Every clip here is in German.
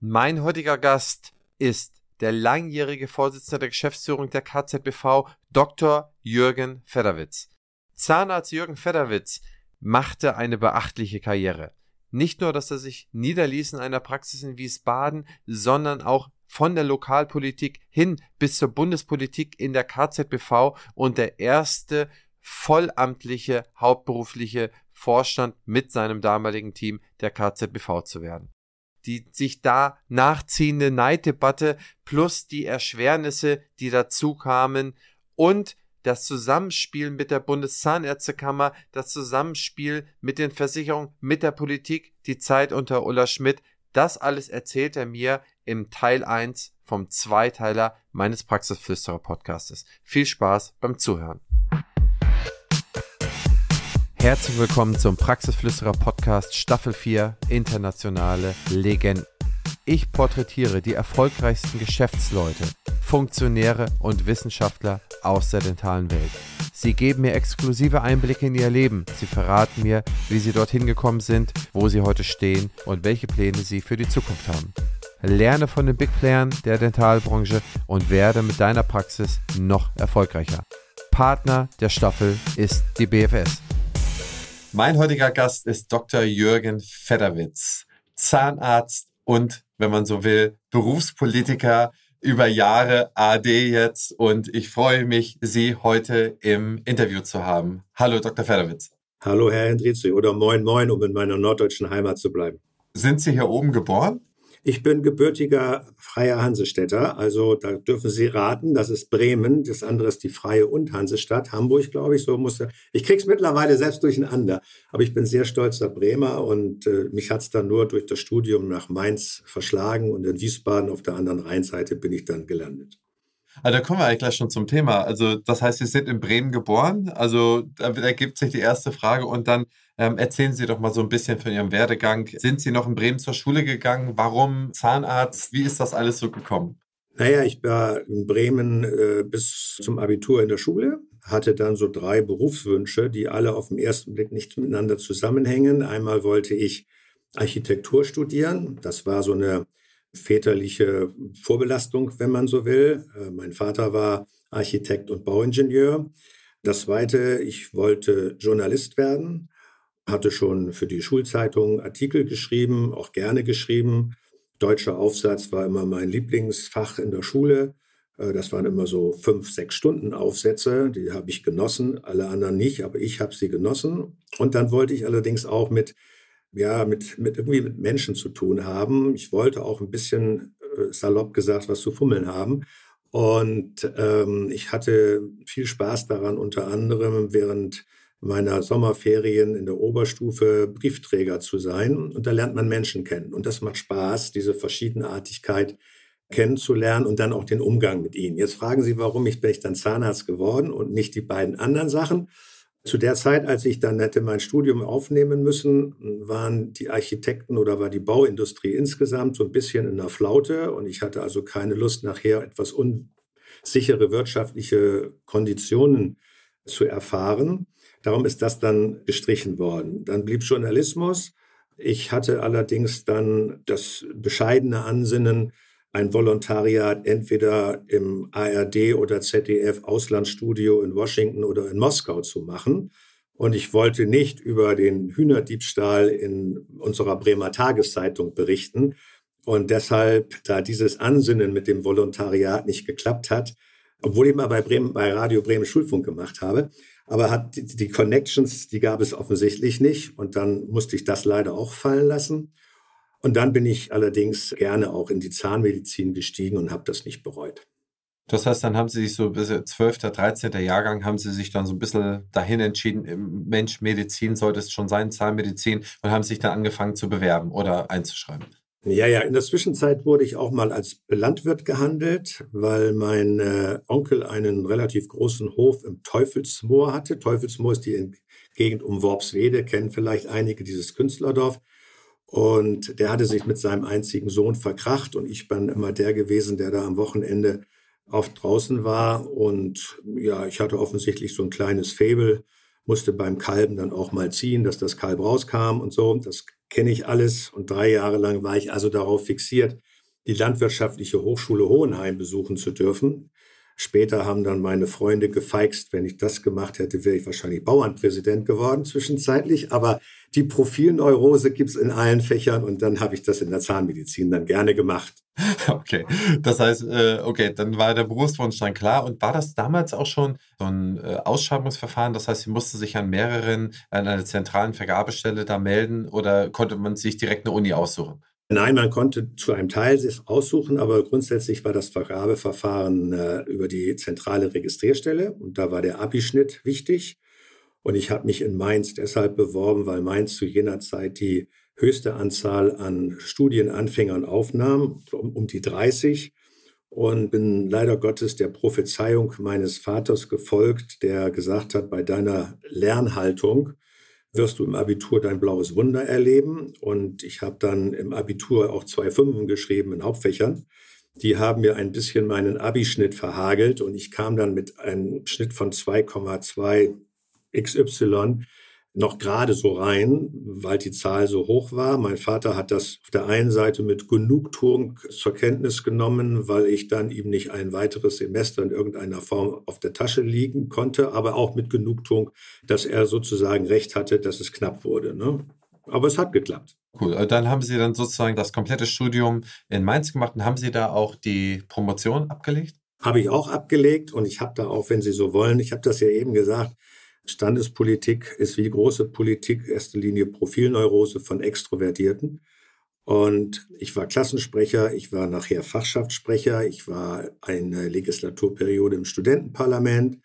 Mein heutiger Gast ist der langjährige Vorsitzende der Geschäftsführung der KZBV, Dr. Jürgen Federwitz. Zahnarzt Jürgen Federwitz machte eine beachtliche Karriere. Nicht nur, dass er sich niederließ in einer Praxis in Wiesbaden, sondern auch von der Lokalpolitik hin bis zur Bundespolitik in der KZBV und der erste vollamtliche, hauptberufliche Vorstand mit seinem damaligen Team der KZBV zu werden. Die sich da nachziehende Neiddebatte plus die Erschwernisse, die dazu kamen und das Zusammenspiel mit der Bundeszahnärztekammer, das Zusammenspiel mit den Versicherungen, mit der Politik, die Zeit unter Ulla Schmidt, das alles erzählt er mir im Teil 1 vom Zweiteiler meines Praxisflüsterer Podcastes. Viel Spaß beim Zuhören. Herzlich willkommen zum Praxisflüsterer Podcast Staffel 4 Internationale Legenden. Ich porträtiere die erfolgreichsten Geschäftsleute, Funktionäre und Wissenschaftler aus der dentalen Welt. Sie geben mir exklusive Einblicke in ihr Leben. Sie verraten mir, wie sie dorthin gekommen sind, wo sie heute stehen und welche Pläne sie für die Zukunft haben. Lerne von den Big Playern der Dentalbranche und werde mit deiner Praxis noch erfolgreicher. Partner der Staffel ist die BFS. Mein heutiger Gast ist Dr. Jürgen Federwitz, Zahnarzt und, wenn man so will, Berufspolitiker über Jahre AD jetzt und ich freue mich, Sie heute im Interview zu haben. Hallo, Dr. Federwitz. Hallo, Herr Hendrizi oder Moin Moin, um in meiner norddeutschen Heimat zu bleiben. Sind Sie hier oben geboren? Ich bin gebürtiger freier Hansestädter, also da dürfen Sie raten, das ist Bremen, das andere ist die Freie und Hansestadt, Hamburg, glaube ich, so musste. Ich krieg's mittlerweile selbst durcheinander, aber ich bin sehr stolzer Bremer und äh, mich hat's dann nur durch das Studium nach Mainz verschlagen und in Wiesbaden auf der anderen Rheinseite bin ich dann gelandet. Also da kommen wir eigentlich gleich schon zum Thema. Also das heißt, Sie sind in Bremen geboren. Also da ergibt sich die erste Frage und dann ähm, erzählen Sie doch mal so ein bisschen von Ihrem Werdegang. Sind Sie noch in Bremen zur Schule gegangen? Warum Zahnarzt? Wie ist das alles so gekommen? Naja, ich war in Bremen äh, bis zum Abitur in der Schule, hatte dann so drei Berufswünsche, die alle auf den ersten Blick nicht miteinander zusammenhängen. Einmal wollte ich Architektur studieren. Das war so eine väterliche Vorbelastung, wenn man so will. Äh, mein Vater war Architekt und Bauingenieur. Das zweite, ich wollte Journalist werden hatte schon für die Schulzeitung Artikel geschrieben, auch gerne geschrieben. Deutscher Aufsatz war immer mein Lieblingsfach in der Schule. Äh, das waren immer so fünf, sechs Stunden Aufsätze. Die habe ich genossen, alle anderen nicht, aber ich habe sie genossen. Und dann wollte ich allerdings auch mit, ja, mit, mit irgendwie mit Menschen zu tun haben. Ich wollte auch ein bisschen äh, salopp gesagt was zu fummeln haben. Und ähm, ich hatte viel Spaß daran, unter anderem während meiner Sommerferien in der Oberstufe Briefträger zu sein. Und da lernt man Menschen kennen. Und das macht Spaß, diese Verschiedenartigkeit kennenzulernen und dann auch den Umgang mit ihnen. Jetzt fragen Sie, warum ich bin ich dann Zahnarzt geworden und nicht die beiden anderen Sachen. Zu der Zeit, als ich dann hätte mein Studium aufnehmen müssen, waren die Architekten oder war die Bauindustrie insgesamt so ein bisschen in der Flaute und ich hatte also keine Lust, nachher etwas unsichere wirtschaftliche Konditionen zu erfahren. Darum ist das dann gestrichen worden. Dann blieb Journalismus. Ich hatte allerdings dann das bescheidene Ansinnen, ein Volontariat entweder im ARD oder ZDF Auslandsstudio in Washington oder in Moskau zu machen. Und ich wollte nicht über den Hühnerdiebstahl in unserer Bremer Tageszeitung berichten. Und deshalb, da dieses Ansinnen mit dem Volontariat nicht geklappt hat, obwohl ich mal bei, Bremen, bei Radio Bremen Schulfunk gemacht habe, aber hat die, die Connections, die gab es offensichtlich nicht. Und dann musste ich das leider auch fallen lassen. Und dann bin ich allerdings gerne auch in die Zahnmedizin gestiegen und habe das nicht bereut. Das heißt, dann haben Sie sich so bis 12., 13. Jahrgang, haben Sie sich dann so ein bisschen dahin entschieden, Mensch, Medizin sollte es schon sein, Zahnmedizin, und haben sich dann angefangen zu bewerben oder einzuschreiben. Ja, ja, in der Zwischenzeit wurde ich auch mal als Landwirt gehandelt, weil mein äh, Onkel einen relativ großen Hof im Teufelsmoor hatte. Teufelsmoor ist die Gegend um Worpswede, kennen vielleicht einige dieses Künstlerdorf. Und der hatte sich mit seinem einzigen Sohn verkracht und ich bin immer der gewesen, der da am Wochenende oft draußen war. Und ja, ich hatte offensichtlich so ein kleines Faible, musste beim Kalben dann auch mal ziehen, dass das Kalb rauskam und so. Das kenne ich alles und drei Jahre lang war ich also darauf fixiert, die Landwirtschaftliche Hochschule Hohenheim besuchen zu dürfen. Später haben dann meine Freunde gefeixt, wenn ich das gemacht hätte, wäre ich wahrscheinlich Bauernpräsident geworden zwischenzeitlich. Aber die Profilneurose gibt's in allen Fächern und dann habe ich das in der Zahnmedizin dann gerne gemacht. Okay, das heißt, äh, okay, dann war der Berufswunsch dann klar. Und war das damals auch schon so ein äh, Ausschreibungsverfahren? Das heißt, Sie mussten sich an mehreren, an einer zentralen Vergabestelle da melden oder konnte man sich direkt eine Uni aussuchen? Nein, man konnte zu einem Teil sich aussuchen, aber grundsätzlich war das Vergabeverfahren äh, über die zentrale Registrierstelle und da war der Abischnitt wichtig. Und ich habe mich in Mainz deshalb beworben, weil Mainz zu jener Zeit die höchste Anzahl an Studienanfängern aufnahm, um, um die 30. Und bin leider Gottes der Prophezeiung meines Vaters gefolgt, der gesagt hat, bei deiner Lernhaltung wirst du im Abitur dein blaues Wunder erleben. Und ich habe dann im Abitur auch zwei Fünfen geschrieben in Hauptfächern. Die haben mir ein bisschen meinen Abischnitt verhagelt und ich kam dann mit einem Schnitt von 2,2 XY noch gerade so rein, weil die Zahl so hoch war. Mein Vater hat das auf der einen Seite mit Genugtuung zur Kenntnis genommen, weil ich dann ihm nicht ein weiteres Semester in irgendeiner Form auf der Tasche liegen konnte, aber auch mit Genugtuung, dass er sozusagen recht hatte, dass es knapp wurde. Ne? Aber es hat geklappt. Cool. Äh, dann haben Sie dann sozusagen das komplette Studium in Mainz gemacht und haben Sie da auch die Promotion abgelegt? Habe ich auch abgelegt und ich habe da auch, wenn Sie so wollen, ich habe das ja eben gesagt, Standespolitik ist wie große Politik erste Linie Profilneurose von Extrovertierten. Und ich war Klassensprecher, ich war nachher Fachschaftssprecher, ich war eine Legislaturperiode im Studentenparlament.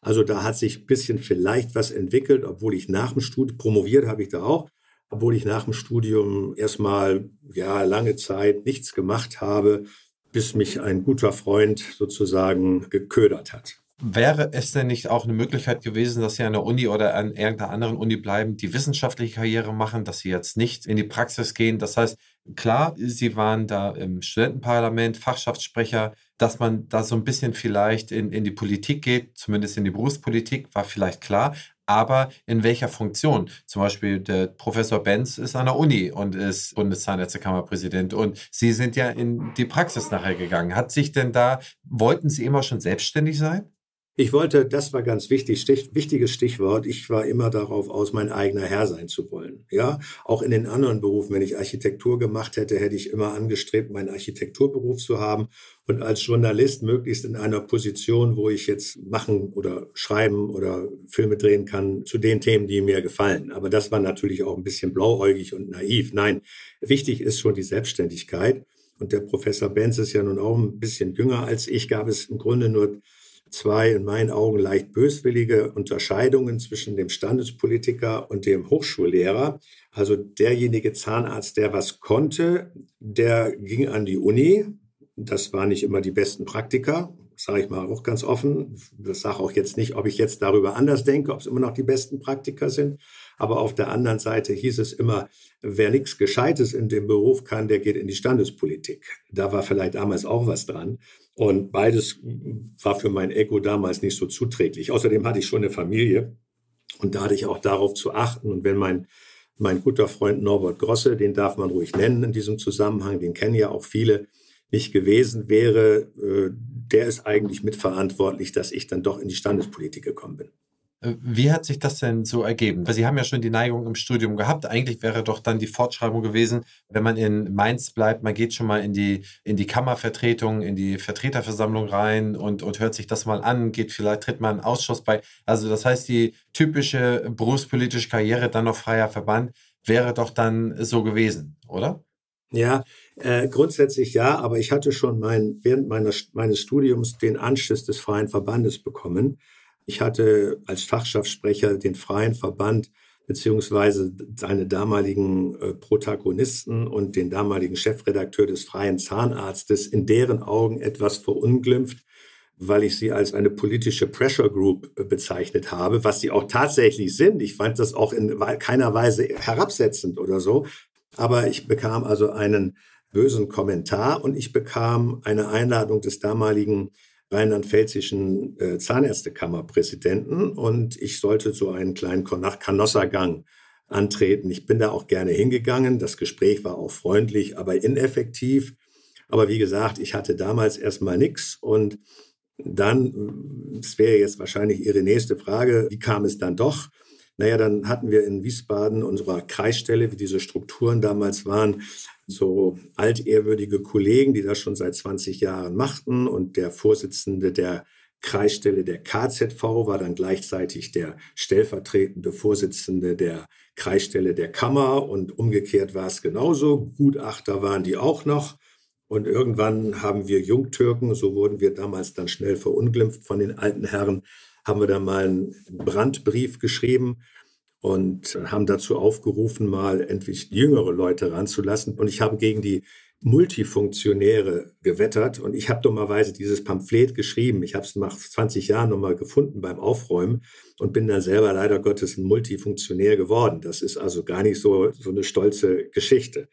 Also da hat sich ein bisschen vielleicht was entwickelt, obwohl ich nach dem Studium, promoviert habe ich da auch, obwohl ich nach dem Studium erstmal ja lange Zeit nichts gemacht habe, bis mich ein guter Freund sozusagen geködert hat. Wäre es denn nicht auch eine Möglichkeit gewesen, dass Sie an der Uni oder an irgendeiner anderen Uni bleiben, die wissenschaftliche Karriere machen, dass Sie jetzt nicht in die Praxis gehen? Das heißt, klar, Sie waren da im Studentenparlament, Fachschaftssprecher, dass man da so ein bisschen vielleicht in, in die Politik geht, zumindest in die Berufspolitik, war vielleicht klar. Aber in welcher Funktion? Zum Beispiel der Professor Benz ist an der Uni und ist Bundeszahnärztekammerpräsident und Sie sind ja in die Praxis nachher gegangen. Hat sich denn da, wollten Sie immer schon selbstständig sein? Ich wollte, das war ganz wichtig, Stich, wichtiges Stichwort. Ich war immer darauf aus, mein eigener Herr sein zu wollen. Ja, auch in den anderen Berufen, wenn ich Architektur gemacht hätte, hätte ich immer angestrebt, meinen Architekturberuf zu haben und als Journalist möglichst in einer Position, wo ich jetzt machen oder schreiben oder Filme drehen kann zu den Themen, die mir gefallen. Aber das war natürlich auch ein bisschen blauäugig und naiv. Nein, wichtig ist schon die Selbstständigkeit. Und der Professor Benz ist ja nun auch ein bisschen jünger als ich, gab es im Grunde nur zwei in meinen Augen leicht böswillige Unterscheidungen zwischen dem Standespolitiker und dem Hochschullehrer. Also derjenige Zahnarzt, der was konnte, der ging an die Uni. Das waren nicht immer die besten Praktiker, sage ich mal auch ganz offen. Das sage auch jetzt nicht, ob ich jetzt darüber anders denke, ob es immer noch die besten Praktiker sind. Aber auf der anderen Seite hieß es immer, wer nichts Gescheites in dem Beruf kann, der geht in die Standespolitik. Da war vielleicht damals auch was dran. Und beides war für mein Ego damals nicht so zuträglich. Außerdem hatte ich schon eine Familie und da hatte ich auch darauf zu achten. Und wenn mein, mein guter Freund Norbert Grosse, den darf man ruhig nennen in diesem Zusammenhang, den kennen ja auch viele, nicht gewesen wäre, äh, der ist eigentlich mitverantwortlich, dass ich dann doch in die Standespolitik gekommen bin. Äh, wie hat sich das denn so ergeben? Weil Sie haben ja schon die Neigung im Studium gehabt. Eigentlich wäre doch dann die Fortschreibung gewesen, wenn man in Mainz bleibt, man geht schon mal in die, in die Kammervertretung, in die Vertreterversammlung rein und, und hört sich das mal an, geht vielleicht, tritt mal einen Ausschuss bei. Also das heißt, die typische berufspolitische Karriere, dann noch freier Verband, wäre doch dann so gewesen, oder? Ja, äh, grundsätzlich ja, aber ich hatte schon mein, während meines, meines Studiums den Anschiss des Freien Verbandes bekommen. Ich hatte als Fachschaftssprecher den Freien Verband beziehungsweise seine damaligen äh, Protagonisten und den damaligen Chefredakteur des Freien Zahnarztes in deren Augen etwas verunglimpft, weil ich sie als eine politische Pressure Group äh, bezeichnet habe, was sie auch tatsächlich sind. Ich fand das auch in keiner Weise herabsetzend oder so. Aber ich bekam also einen bösen Kommentar und ich bekam eine Einladung des damaligen rheinland-pfälzischen äh, Zahnärztekammerpräsidenten und ich sollte so einen kleinen Kanossergang antreten. Ich bin da auch gerne hingegangen. Das Gespräch war auch freundlich, aber ineffektiv. Aber wie gesagt, ich hatte damals erstmal nichts und dann, das wäre jetzt wahrscheinlich Ihre nächste Frage, wie kam es dann doch? Naja, dann hatten wir in Wiesbaden unserer Kreisstelle, wie diese Strukturen damals waren, so altehrwürdige Kollegen, die das schon seit 20 Jahren machten. Und der Vorsitzende der Kreisstelle der KZV war dann gleichzeitig der stellvertretende Vorsitzende der Kreisstelle der Kammer und umgekehrt war es genauso. Gutachter waren die auch noch. Und irgendwann haben wir Jungtürken, so wurden wir damals dann schnell verunglimpft von den alten Herren, haben wir da mal einen Brandbrief geschrieben und haben dazu aufgerufen, mal endlich jüngere Leute ranzulassen. Und ich habe gegen die Multifunktionäre gewettert und ich habe dummerweise dieses Pamphlet geschrieben. Ich habe es nach 20 Jahren nochmal gefunden beim Aufräumen und bin dann selber leider Gottes ein Multifunktionär geworden. Das ist also gar nicht so, so eine stolze Geschichte.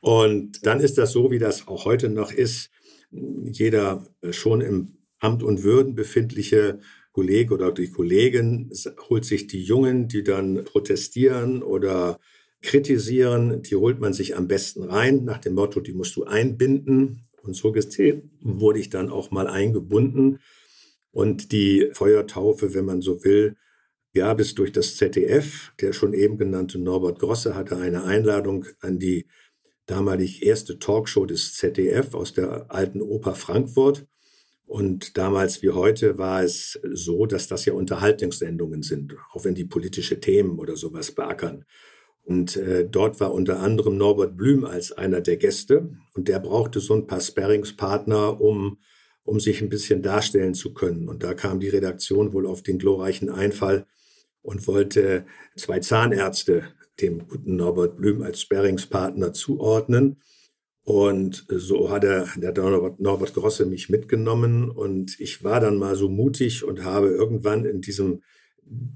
Und dann ist das so, wie das auch heute noch ist. Jeder schon im Amt und Würden befindliche Kollege oder die Kollegin holt sich die Jungen, die dann protestieren oder kritisieren, die holt man sich am besten rein, nach dem Motto, die musst du einbinden. Und so gesehen wurde ich dann auch mal eingebunden. Und die Feuertaufe, wenn man so will, gab es durch das ZDF. Der schon eben genannte Norbert Grosse hatte eine Einladung an die damalig erste Talkshow des ZDF aus der alten Oper Frankfurt. Und damals wie heute war es so, dass das ja Unterhaltungssendungen sind, auch wenn die politische Themen oder sowas beackern. Und äh, dort war unter anderem Norbert Blüm als einer der Gäste. Und der brauchte so ein paar Sparringspartner, um, um sich ein bisschen darstellen zu können. Und da kam die Redaktion wohl auf den glorreichen Einfall und wollte zwei Zahnärzte dem guten Norbert Blüm als Sparringspartner zuordnen. Und so hat er, der Norbert, Norbert Grosse mich mitgenommen und ich war dann mal so mutig und habe irgendwann in diesem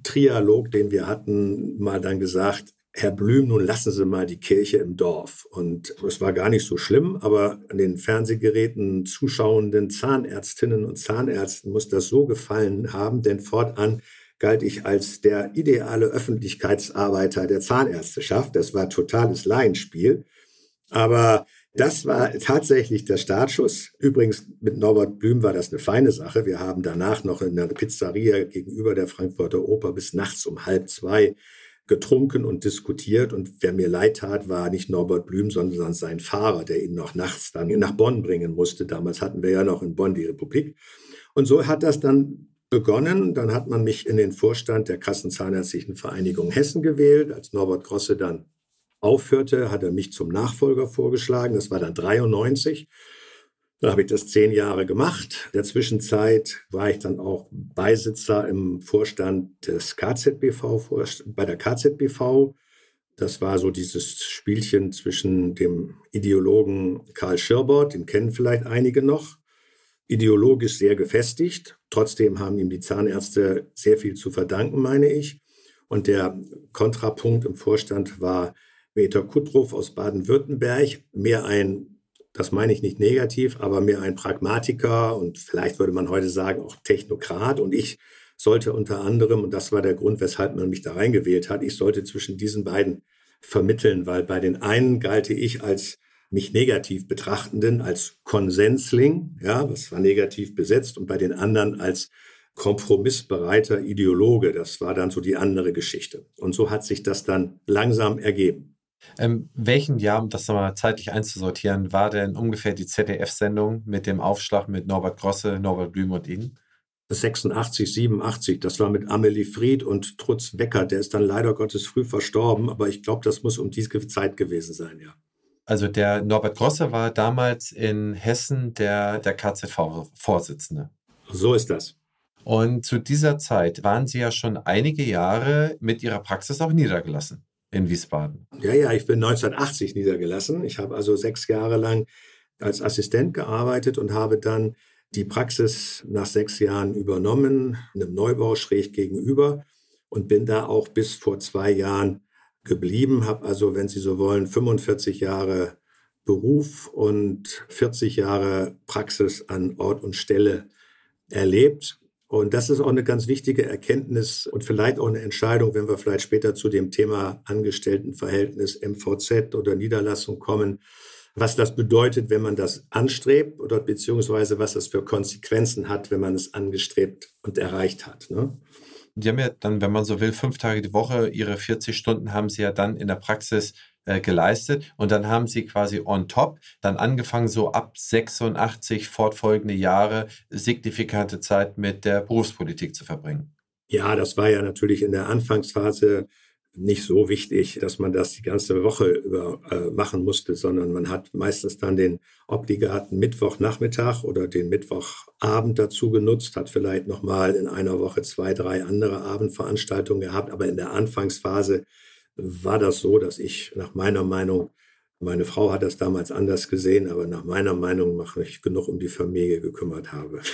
Trialog, den wir hatten, mal dann gesagt, Herr Blüm, nun lassen Sie mal die Kirche im Dorf. Und es war gar nicht so schlimm, aber an den Fernsehgeräten zuschauenden Zahnärztinnen und Zahnärzten muss das so gefallen haben, denn fortan galt ich als der ideale Öffentlichkeitsarbeiter der Zahnärzteschaft. Das war totales Laienspiel. Aber das war tatsächlich der Startschuss. Übrigens, mit Norbert Blüm war das eine feine Sache. Wir haben danach noch in einer Pizzeria gegenüber der Frankfurter Oper bis nachts um halb zwei getrunken und diskutiert. Und wer mir leid tat, war nicht Norbert Blüm, sondern sein Fahrer, der ihn noch nachts dann nach Bonn bringen musste. Damals hatten wir ja noch in Bonn die Republik. Und so hat das dann begonnen. Dann hat man mich in den Vorstand der Kassenzahnärztlichen Vereinigung Hessen gewählt. Als Norbert Grosse dann aufhörte, hat er mich zum Nachfolger vorgeschlagen. Das war dann 93. Da habe ich das zehn Jahre gemacht. In der Zwischenzeit war ich dann auch Beisitzer im Vorstand des KZBV, bei der KZBV. Das war so dieses Spielchen zwischen dem Ideologen Karl Schirbert, den kennen vielleicht einige noch, ideologisch sehr gefestigt. Trotzdem haben ihm die Zahnärzte sehr viel zu verdanken, meine ich. Und der Kontrapunkt im Vorstand war Peter Kuttrow aus Baden-Württemberg, mehr ein das meine ich nicht negativ, aber mehr ein Pragmatiker und vielleicht würde man heute sagen auch Technokrat. Und ich sollte unter anderem, und das war der Grund, weshalb man mich da reingewählt hat, ich sollte zwischen diesen beiden vermitteln, weil bei den einen galte ich als mich negativ betrachtenden, als Konsensling, ja, was war negativ besetzt, und bei den anderen als kompromissbereiter Ideologe. Das war dann so die andere Geschichte. Und so hat sich das dann langsam ergeben. Ähm, welchen Jahr, um das nochmal zeitlich einzusortieren, war denn ungefähr die ZDF-Sendung mit dem Aufschlag mit Norbert Grosse, Norbert Blüm und Ihnen? 86, 87, das war mit Amelie Fried und Trutz Becker. Der ist dann leider Gottes früh verstorben, aber ich glaube, das muss um diese Zeit gewesen sein, ja. Also der Norbert Grosse war damals in Hessen der, der KZV-Vorsitzende. So ist das. Und zu dieser Zeit waren Sie ja schon einige Jahre mit Ihrer Praxis auch niedergelassen in Wiesbaden. Ja, ja, ich bin 1980 niedergelassen. Ich habe also sechs Jahre lang als Assistent gearbeitet und habe dann die Praxis nach sechs Jahren übernommen, einem Neubau schräg gegenüber und bin da auch bis vor zwei Jahren geblieben, habe also, wenn Sie so wollen, 45 Jahre Beruf und 40 Jahre Praxis an Ort und Stelle erlebt und das ist auch eine ganz wichtige Erkenntnis und vielleicht auch eine Entscheidung, wenn wir vielleicht später zu dem Thema Angestelltenverhältnis MVZ oder Niederlassung kommen. was das bedeutet, wenn man das anstrebt oder beziehungsweise was das für Konsequenzen hat, wenn man es angestrebt und erreicht hat. Ne? Die haben ja dann, wenn man so will, fünf Tage die Woche, ihre 40 Stunden haben sie ja dann in der Praxis äh, geleistet und dann haben sie quasi on top dann angefangen, so ab 86 fortfolgende Jahre signifikante Zeit mit der Berufspolitik zu verbringen. Ja, das war ja natürlich in der Anfangsphase nicht so wichtig, dass man das die ganze Woche über äh, machen musste, sondern man hat meistens dann den obligaten Mittwochnachmittag oder den Mittwochabend dazu genutzt, hat vielleicht nochmal in einer Woche zwei, drei andere Abendveranstaltungen gehabt. Aber in der Anfangsphase war das so, dass ich nach meiner Meinung, meine Frau hat das damals anders gesehen, aber nach meiner Meinung mache ich genug um die Familie gekümmert habe.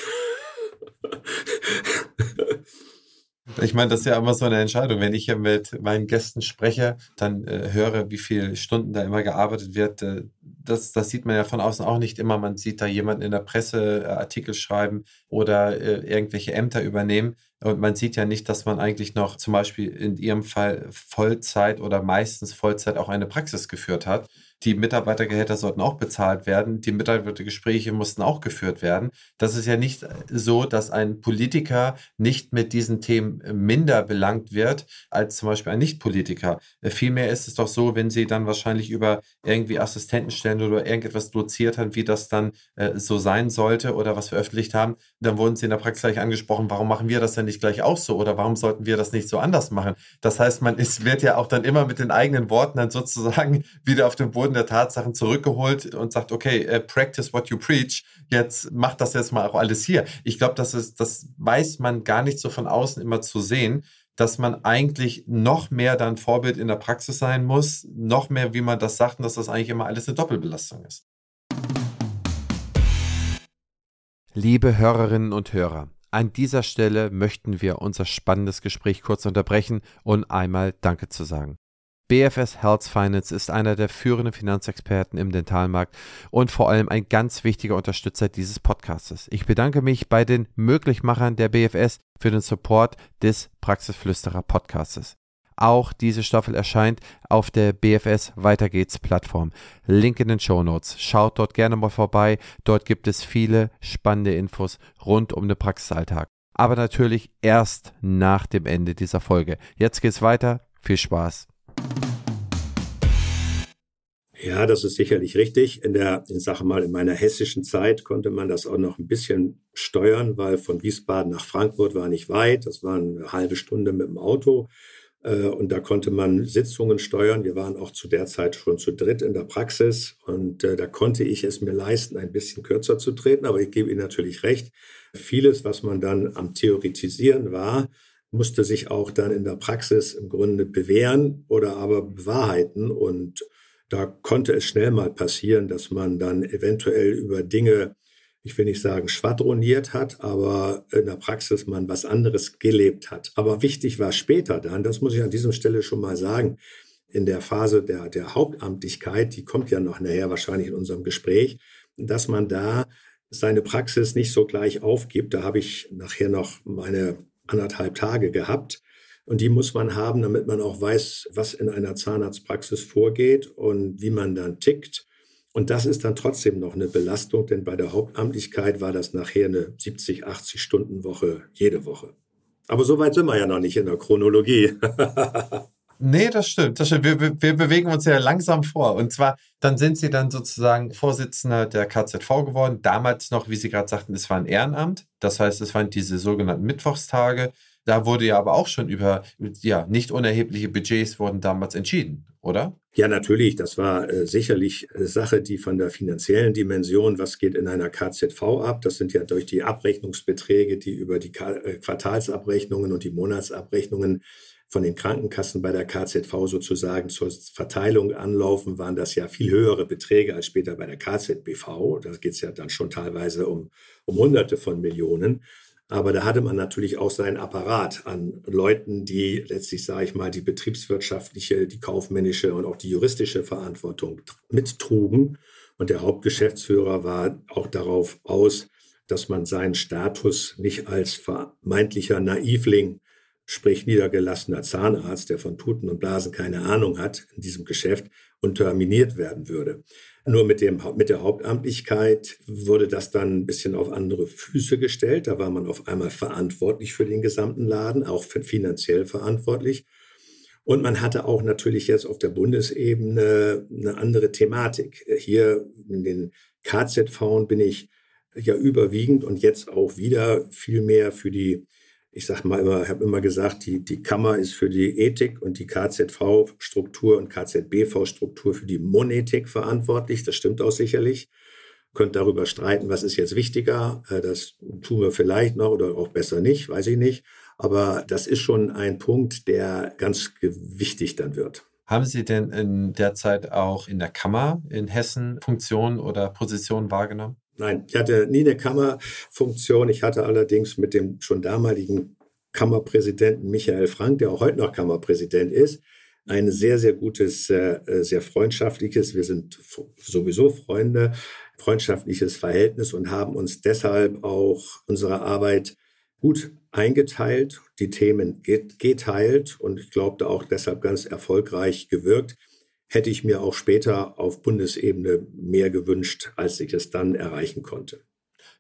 Ich meine, das ist ja immer so eine Entscheidung. Wenn ich ja mit meinen Gästen spreche, dann äh, höre, wie viele Stunden da immer gearbeitet wird. Äh, das, das sieht man ja von außen auch nicht immer. Man sieht da jemanden in der Presse äh, Artikel schreiben oder äh, irgendwelche Ämter übernehmen. Und man sieht ja nicht, dass man eigentlich noch zum Beispiel in ihrem Fall Vollzeit oder meistens Vollzeit auch eine Praxis geführt hat. Die Mitarbeitergehälter sollten auch bezahlt werden. Die Mitarbeitergespräche mussten auch geführt werden. Das ist ja nicht so, dass ein Politiker nicht mit diesen Themen minder belangt wird als zum Beispiel ein Nicht-Politiker. Vielmehr ist es doch so, wenn Sie dann wahrscheinlich über irgendwie Assistentenstellen oder irgendetwas doziert haben, wie das dann äh, so sein sollte oder was veröffentlicht haben, dann wurden Sie in der Praxis gleich angesprochen, warum machen wir das denn nicht gleich auch so oder warum sollten wir das nicht so anders machen? Das heißt, man ist, wird ja auch dann immer mit den eigenen Worten dann sozusagen wieder auf den Boden der Tatsachen zurückgeholt und sagt, okay, uh, practice what you preach. Jetzt macht das jetzt mal auch alles hier. Ich glaube, das das weiß man gar nicht so von außen immer zu sehen, dass man eigentlich noch mehr dann Vorbild in der Praxis sein muss, noch mehr, wie man das sagt, und dass das eigentlich immer alles eine Doppelbelastung ist. Liebe Hörerinnen und Hörer, an dieser Stelle möchten wir unser spannendes Gespräch kurz unterbrechen und einmal Danke zu sagen. BFS Health Finance ist einer der führenden Finanzexperten im Dentalmarkt und vor allem ein ganz wichtiger Unterstützer dieses Podcasts. Ich bedanke mich bei den Möglichmachern der BFS für den Support des Praxisflüsterer Podcasts. Auch diese Staffel erscheint auf der BFS Weiter geht's Plattform. Link in den Show Notes. Schaut dort gerne mal vorbei. Dort gibt es viele spannende Infos rund um den Praxisalltag. Aber natürlich erst nach dem Ende dieser Folge. Jetzt geht's weiter. Viel Spaß. Ja, das ist sicherlich richtig. In der, ich sage mal, in meiner hessischen Zeit konnte man das auch noch ein bisschen steuern, weil von Wiesbaden nach Frankfurt war nicht weit. Das war eine halbe Stunde mit dem Auto. Äh, und da konnte man Sitzungen steuern. Wir waren auch zu der Zeit schon zu dritt in der Praxis. Und äh, da konnte ich es mir leisten, ein bisschen kürzer zu treten. Aber ich gebe Ihnen natürlich recht. Vieles, was man dann am Theoretisieren war, musste sich auch dann in der Praxis im Grunde bewähren oder aber bewahrheiten. Und da konnte es schnell mal passieren, dass man dann eventuell über Dinge, ich will nicht sagen schwadroniert hat, aber in der Praxis man was anderes gelebt hat. Aber wichtig war später dann, das muss ich an diesem Stelle schon mal sagen, in der Phase der, der Hauptamtlichkeit, die kommt ja noch nachher wahrscheinlich in unserem Gespräch, dass man da seine Praxis nicht so gleich aufgibt. Da habe ich nachher noch meine anderthalb Tage gehabt. Und die muss man haben, damit man auch weiß, was in einer Zahnarztpraxis vorgeht und wie man dann tickt. Und das ist dann trotzdem noch eine Belastung, denn bei der Hauptamtlichkeit war das nachher eine 70, 80 Stunden Woche jede Woche. Aber so weit sind wir ja noch nicht in der Chronologie. Nee, das stimmt. Das stimmt. Wir, wir, bewegen uns ja langsam vor. Und zwar, dann sind Sie dann sozusagen Vorsitzender der KZV geworden. Damals noch, wie Sie gerade sagten, es war ein Ehrenamt. Das heißt, es waren diese sogenannten Mittwochstage. Da wurde ja aber auch schon über ja, nicht unerhebliche Budgets wurden damals entschieden, oder? Ja, natürlich. Das war äh, sicherlich eine Sache, die von der finanziellen Dimension, was geht in einer KZV ab? Das sind ja durch die Abrechnungsbeträge, die über die äh, Quartalsabrechnungen und die Monatsabrechnungen von den Krankenkassen bei der KZV sozusagen zur Verteilung anlaufen, waren das ja viel höhere Beträge als später bei der KZBV. Da geht es ja dann schon teilweise um, um Hunderte von Millionen. Aber da hatte man natürlich auch seinen Apparat an Leuten, die letztlich, sage ich mal, die betriebswirtschaftliche, die kaufmännische und auch die juristische Verantwortung mittrugen. Und der Hauptgeschäftsführer war auch darauf aus, dass man seinen Status nicht als vermeintlicher Naivling, sprich niedergelassener Zahnarzt, der von Tuten und Blasen keine Ahnung hat in diesem Geschäft, unterminiert werden würde. Nur mit, dem, mit der Hauptamtlichkeit wurde das dann ein bisschen auf andere Füße gestellt. Da war man auf einmal verantwortlich für den gesamten Laden, auch finanziell verantwortlich. Und man hatte auch natürlich jetzt auf der Bundesebene eine andere Thematik. Hier in den KZV bin ich ja überwiegend und jetzt auch wieder viel mehr für die ich sage mal immer, habe immer gesagt, die, die Kammer ist für die Ethik und die KZV-Struktur und KZBV-Struktur für die Monetik verantwortlich. Das stimmt auch sicherlich. Könnt darüber streiten, was ist jetzt wichtiger. Äh, das tun wir vielleicht noch oder auch besser nicht, weiß ich nicht. Aber das ist schon ein Punkt, der ganz wichtig dann wird. Haben Sie denn in der Zeit auch in der Kammer in Hessen Funktionen oder Positionen wahrgenommen? Nein, ich hatte nie eine Kammerfunktion. Ich hatte allerdings mit dem schon damaligen Kammerpräsidenten Michael Frank, der auch heute noch Kammerpräsident ist, ein sehr, sehr gutes, äh, sehr freundschaftliches, wir sind sowieso Freunde, freundschaftliches Verhältnis und haben uns deshalb auch unsere Arbeit gut eingeteilt, die Themen geteilt und ich glaube auch deshalb ganz erfolgreich gewirkt hätte ich mir auch später auf Bundesebene mehr gewünscht, als ich es dann erreichen konnte.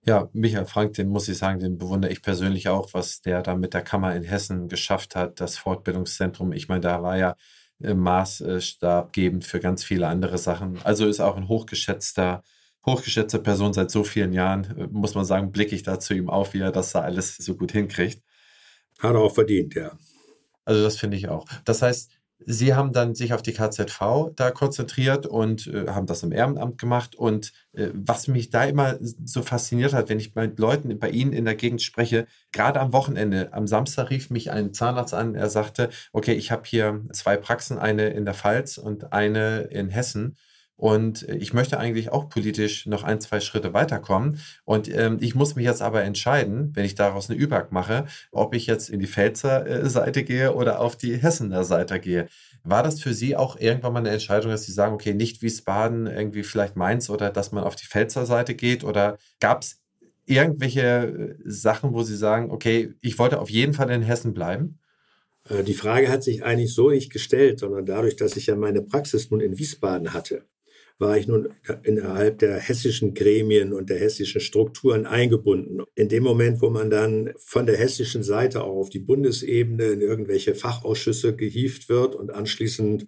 Ja, Michael Frank, den muss ich sagen, den bewundere ich persönlich auch, was der da mit der Kammer in Hessen geschafft hat, das Fortbildungszentrum. Ich meine, da war ja maßstabgebend für ganz viele andere Sachen. Also ist auch ein hochgeschätzter, hochgeschätzte Person seit so vielen Jahren, muss man sagen, blicke ich da zu ihm auf, wie er das da alles so gut hinkriegt. Hat er auch verdient, ja. Also das finde ich auch. Das heißt, Sie haben dann sich auf die KZV da konzentriert und äh, haben das im Ehrenamt gemacht. Und äh, was mich da immer so fasziniert hat, wenn ich mit Leuten bei Ihnen in der Gegend spreche, gerade am Wochenende, am Samstag rief mich ein Zahnarzt an, er sagte, okay, ich habe hier zwei Praxen, eine in der Pfalz und eine in Hessen. Und ich möchte eigentlich auch politisch noch ein, zwei Schritte weiterkommen. Und ähm, ich muss mich jetzt aber entscheiden, wenn ich daraus eine ÜBAG mache, ob ich jetzt in die Pfälzer äh, Seite gehe oder auf die Hessener Seite gehe. War das für Sie auch irgendwann mal eine Entscheidung, dass Sie sagen, okay, nicht Wiesbaden, irgendwie vielleicht Mainz oder dass man auf die Pfälzer Seite geht? Oder gab es irgendwelche äh, Sachen, wo Sie sagen, okay, ich wollte auf jeden Fall in Hessen bleiben? Äh, die Frage hat sich eigentlich so nicht gestellt, sondern dadurch, dass ich ja meine Praxis nun in Wiesbaden hatte war ich nun innerhalb der hessischen Gremien und der hessischen Strukturen eingebunden. In dem Moment, wo man dann von der hessischen Seite auch auf die Bundesebene in irgendwelche Fachausschüsse gehieft wird und anschließend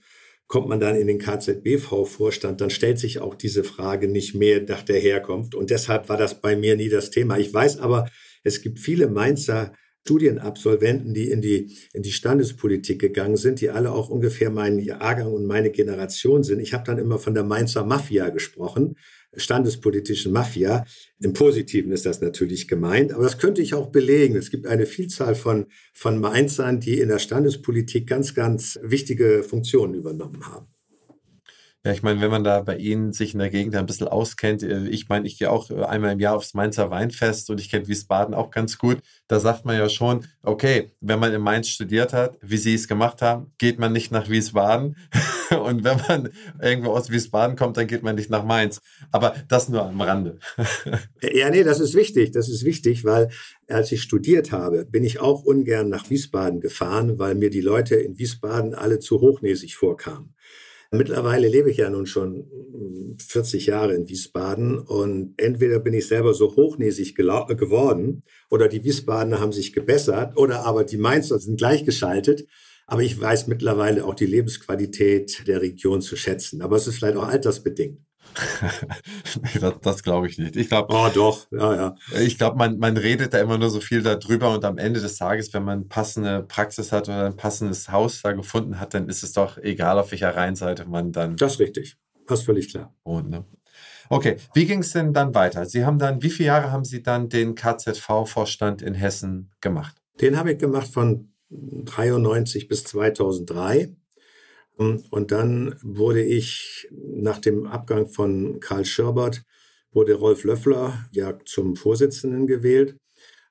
kommt man dann in den KZBV-Vorstand, dann stellt sich auch diese Frage nicht mehr nach der Herkunft. Und deshalb war das bei mir nie das Thema. Ich weiß aber, es gibt viele Mainzer Studienabsolventen, die in die, in die Standespolitik gegangen sind, die alle auch ungefähr mein Jahrgang und meine Generation sind. Ich habe dann immer von der Mainzer Mafia gesprochen, standespolitischen Mafia. Im Positiven ist das natürlich gemeint, aber das könnte ich auch belegen. Es gibt eine Vielzahl von, von Mainzern, die in der Standespolitik ganz, ganz wichtige Funktionen übernommen haben. Ja, ich meine, wenn man da bei Ihnen sich in der Gegend ein bisschen auskennt, äh, ich meine, ich gehe auch äh, einmal im Jahr aufs Mainzer Weinfest und ich kenne Wiesbaden auch ganz gut. Da sagt man ja schon, okay, wenn man in Mainz studiert hat, wie Sie es gemacht haben, geht man nicht nach Wiesbaden. und wenn man irgendwo aus Wiesbaden kommt, dann geht man nicht nach Mainz. Aber das nur am Rande. ja, nee, das ist wichtig. Das ist wichtig, weil als ich studiert habe, bin ich auch ungern nach Wiesbaden gefahren, weil mir die Leute in Wiesbaden alle zu hochnäsig vorkamen. Mittlerweile lebe ich ja nun schon 40 hm, Jahre in Wiesbaden und entweder bin ich selber so hochnäsig geworden oder die Wiesbadener haben sich gebessert oder aber die Mainzer sind gleichgeschaltet. Aber ich weiß mittlerweile auch die Lebensqualität der Region zu schätzen. Aber es ist vielleicht auch altersbedingt. das, das glaube ich nicht. Ich glaube. Oh, doch, ja, ja. Ich glaube, man, man redet da immer nur so viel darüber und am Ende des Tages, wenn man passende Praxis hat oder ein passendes Haus da gefunden hat, dann ist es doch egal, auf welcher Rheinseite man dann. Das ist richtig. Passt völlig klar. Und, ne? Okay, wie ging es denn dann weiter? Sie haben dann, wie viele Jahre haben Sie dann den KZV-Vorstand in Hessen gemacht? Den habe ich gemacht von 93 bis 2003. Und dann wurde ich nach dem Abgang von Karl Scherbert, wurde Rolf Löffler ja zum Vorsitzenden gewählt.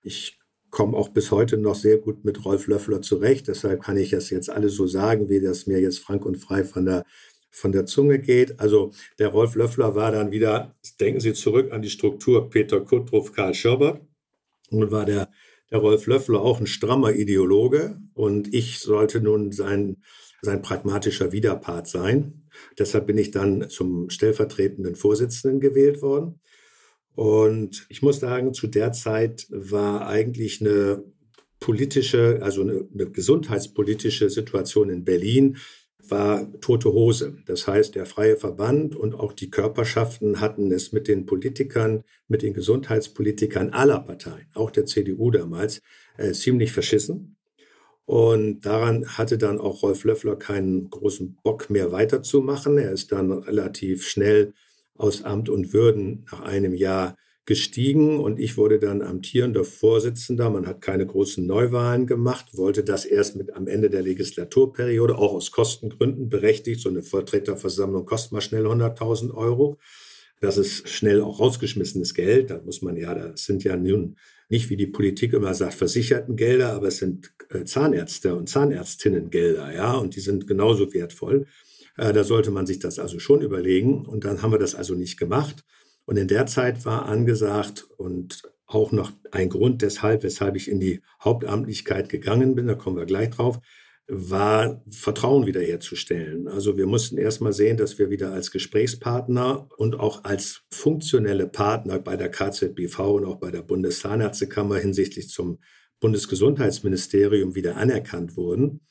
Ich komme auch bis heute noch sehr gut mit Rolf Löffler zurecht. Deshalb kann ich das jetzt alles so sagen, wie das mir jetzt frank und frei von der, von der Zunge geht. Also der Rolf Löffler war dann wieder, denken Sie zurück an die Struktur Peter Kuttruff, Karl Scherbert. Und war der, der Rolf Löffler auch ein strammer Ideologe. Und ich sollte nun sein sein pragmatischer Widerpart sein. Deshalb bin ich dann zum stellvertretenden Vorsitzenden gewählt worden. Und ich muss sagen, zu der Zeit war eigentlich eine politische, also eine, eine gesundheitspolitische Situation in Berlin war tote Hose. Das heißt, der freie Verband und auch die Körperschaften hatten es mit den Politikern, mit den Gesundheitspolitikern aller Parteien, auch der CDU damals, äh, ziemlich verschissen. Und daran hatte dann auch Rolf Löffler keinen großen Bock mehr weiterzumachen. Er ist dann relativ schnell aus Amt und Würden nach einem Jahr gestiegen und ich wurde dann amtierender Vorsitzender. Man hat keine großen Neuwahlen gemacht, wollte das erst mit am Ende der Legislaturperiode, auch aus Kostengründen berechtigt. So eine Vertreterversammlung kostet mal schnell 100.000 Euro. Das ist schnell auch rausgeschmissenes Geld. Da muss man ja, das sind ja nun nicht, wie die Politik immer sagt, versicherten Gelder, aber es sind äh, Zahnärzte und Zahnärztinnen Gelder, ja, und die sind genauso wertvoll. Äh, da sollte man sich das also schon überlegen. Und dann haben wir das also nicht gemacht. Und in der Zeit war angesagt und auch noch ein Grund deshalb, weshalb ich in die Hauptamtlichkeit gegangen bin, da kommen wir gleich drauf, war Vertrauen wiederherzustellen. Also wir mussten erstmal sehen, dass wir wieder als Gesprächspartner und auch als funktionelle Partner bei der KZBV und auch bei der Bundeszahnärztekammer hinsichtlich zum Bundesgesundheitsministerium wieder anerkannt wurden.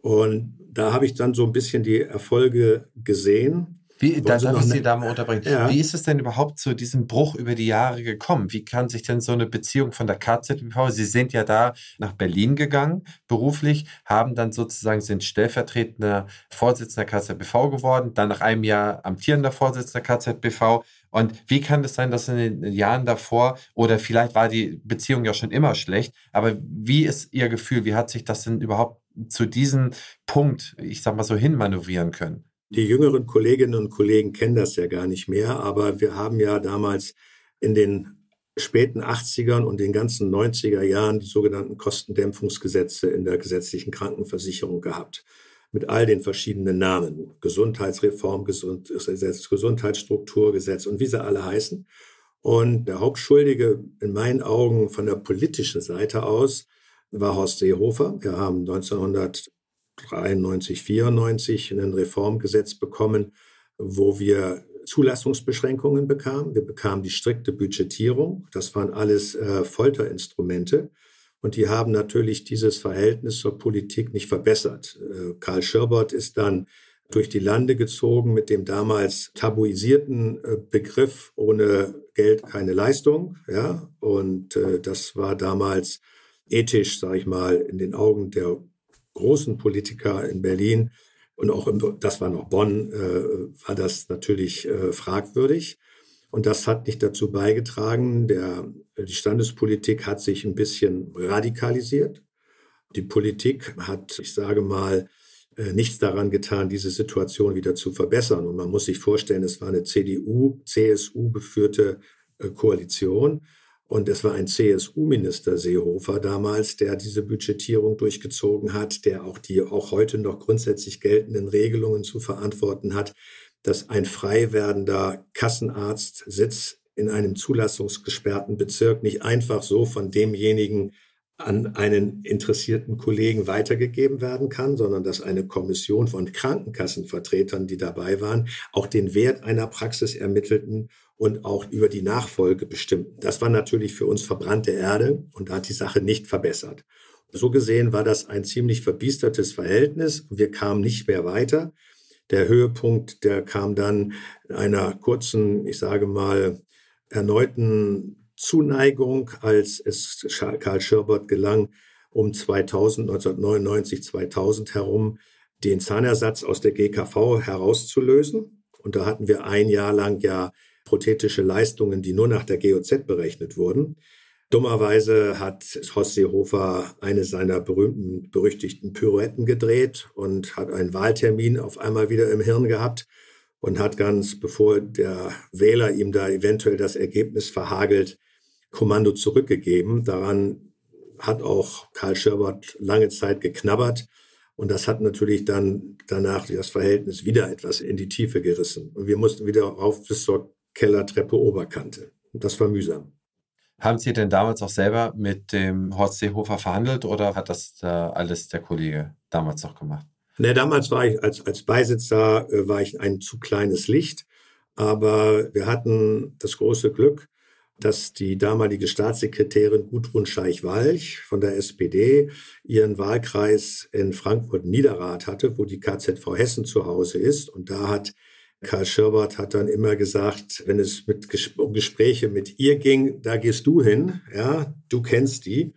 Und da habe ich dann so ein bisschen die Erfolge gesehen wie, da darf ich Sie da mal unterbrechen. Ja. Wie ist es denn überhaupt zu diesem Bruch über die Jahre gekommen? Wie kann sich denn so eine Beziehung von der KZBV, Sie sind ja da nach Berlin gegangen, beruflich, haben dann sozusagen, sind stellvertretender Vorsitzender KZBV geworden, dann nach einem Jahr amtierender Vorsitzender KZBV. Und wie kann es sein, dass in den Jahren davor, oder vielleicht war die Beziehung ja schon immer schlecht, aber wie ist Ihr Gefühl, wie hat sich das denn überhaupt zu diesem Punkt, ich sag mal so, hinmanövrieren können? Die jüngeren Kolleginnen und Kollegen kennen das ja gar nicht mehr, aber wir haben ja damals in den späten 80ern und den ganzen 90er Jahren die sogenannten Kostendämpfungsgesetze in der gesetzlichen Krankenversicherung gehabt. Mit all den verschiedenen Namen. Gesundheitsreform, Gesundheitsgesetz, Gesundheitsstrukturgesetz und wie sie alle heißen. Und der Hauptschuldige in meinen Augen von der politischen Seite aus war Horst Seehofer. Wir haben 1900 93, 94 ein Reformgesetz bekommen, wo wir Zulassungsbeschränkungen bekamen. Wir bekamen die strikte Budgetierung. Das waren alles äh, Folterinstrumente. Und die haben natürlich dieses Verhältnis zur Politik nicht verbessert. Äh, Karl Schirbert ist dann durch die Lande gezogen mit dem damals tabuisierten äh, Begriff ohne Geld keine Leistung. Ja, und äh, das war damals ethisch, sage ich mal, in den Augen der großen Politiker in Berlin und auch im, das war noch Bonn, äh, war das natürlich äh, fragwürdig. Und das hat nicht dazu beigetragen. Der, die Standespolitik hat sich ein bisschen radikalisiert. Die Politik hat, ich sage mal, äh, nichts daran getan, diese Situation wieder zu verbessern. Und man muss sich vorstellen, es war eine CDU, CSU geführte äh, Koalition. Und es war ein CSU-Minister Seehofer damals, der diese Budgetierung durchgezogen hat, der auch die auch heute noch grundsätzlich geltenden Regelungen zu verantworten hat, dass ein frei werdender Kassenarzt Sitz in einem zulassungsgesperrten Bezirk nicht einfach so von demjenigen an einen interessierten Kollegen weitergegeben werden kann, sondern dass eine Kommission von Krankenkassenvertretern, die dabei waren, auch den Wert einer Praxis ermittelten und auch über die Nachfolge bestimmten. Das war natürlich für uns verbrannte Erde und da hat die Sache nicht verbessert. So gesehen war das ein ziemlich verbiestertes Verhältnis. Wir kamen nicht mehr weiter. Der Höhepunkt, der kam dann in einer kurzen, ich sage mal, erneuten Zuneigung, als es Karl Schirbert gelang, um 2000, 1999, 2000 herum den Zahnersatz aus der GKV herauszulösen. Und da hatten wir ein Jahr lang ja prothetische Leistungen, die nur nach der GOZ berechnet wurden. Dummerweise hat Horst Seehofer eine seiner berühmten, berüchtigten Pirouetten gedreht und hat einen Wahltermin auf einmal wieder im Hirn gehabt und hat ganz, bevor der Wähler ihm da eventuell das Ergebnis verhagelt, Kommando zurückgegeben. Daran hat auch Karl Scherbert lange Zeit geknabbert. Und das hat natürlich dann danach das Verhältnis wieder etwas in die Tiefe gerissen. Und wir mussten wieder rauf bis zur Kellertreppe Oberkante. Und das war mühsam. Haben Sie denn damals auch selber mit dem Horst Seehofer verhandelt oder hat das äh, alles der Kollege damals noch gemacht? Ne, damals war ich als, als Beisitzer, äh, war ich ein zu kleines Licht. Aber wir hatten das große Glück, dass die damalige Staatssekretärin Gudrun Scheich-Walch von der SPD ihren Wahlkreis in Frankfurt-Niederrad hatte, wo die KZV Hessen zu Hause ist. Und da hat Karl Schirbert hat dann immer gesagt, wenn es mit um Gespräche mit ihr ging, da gehst du hin, ja, du kennst die.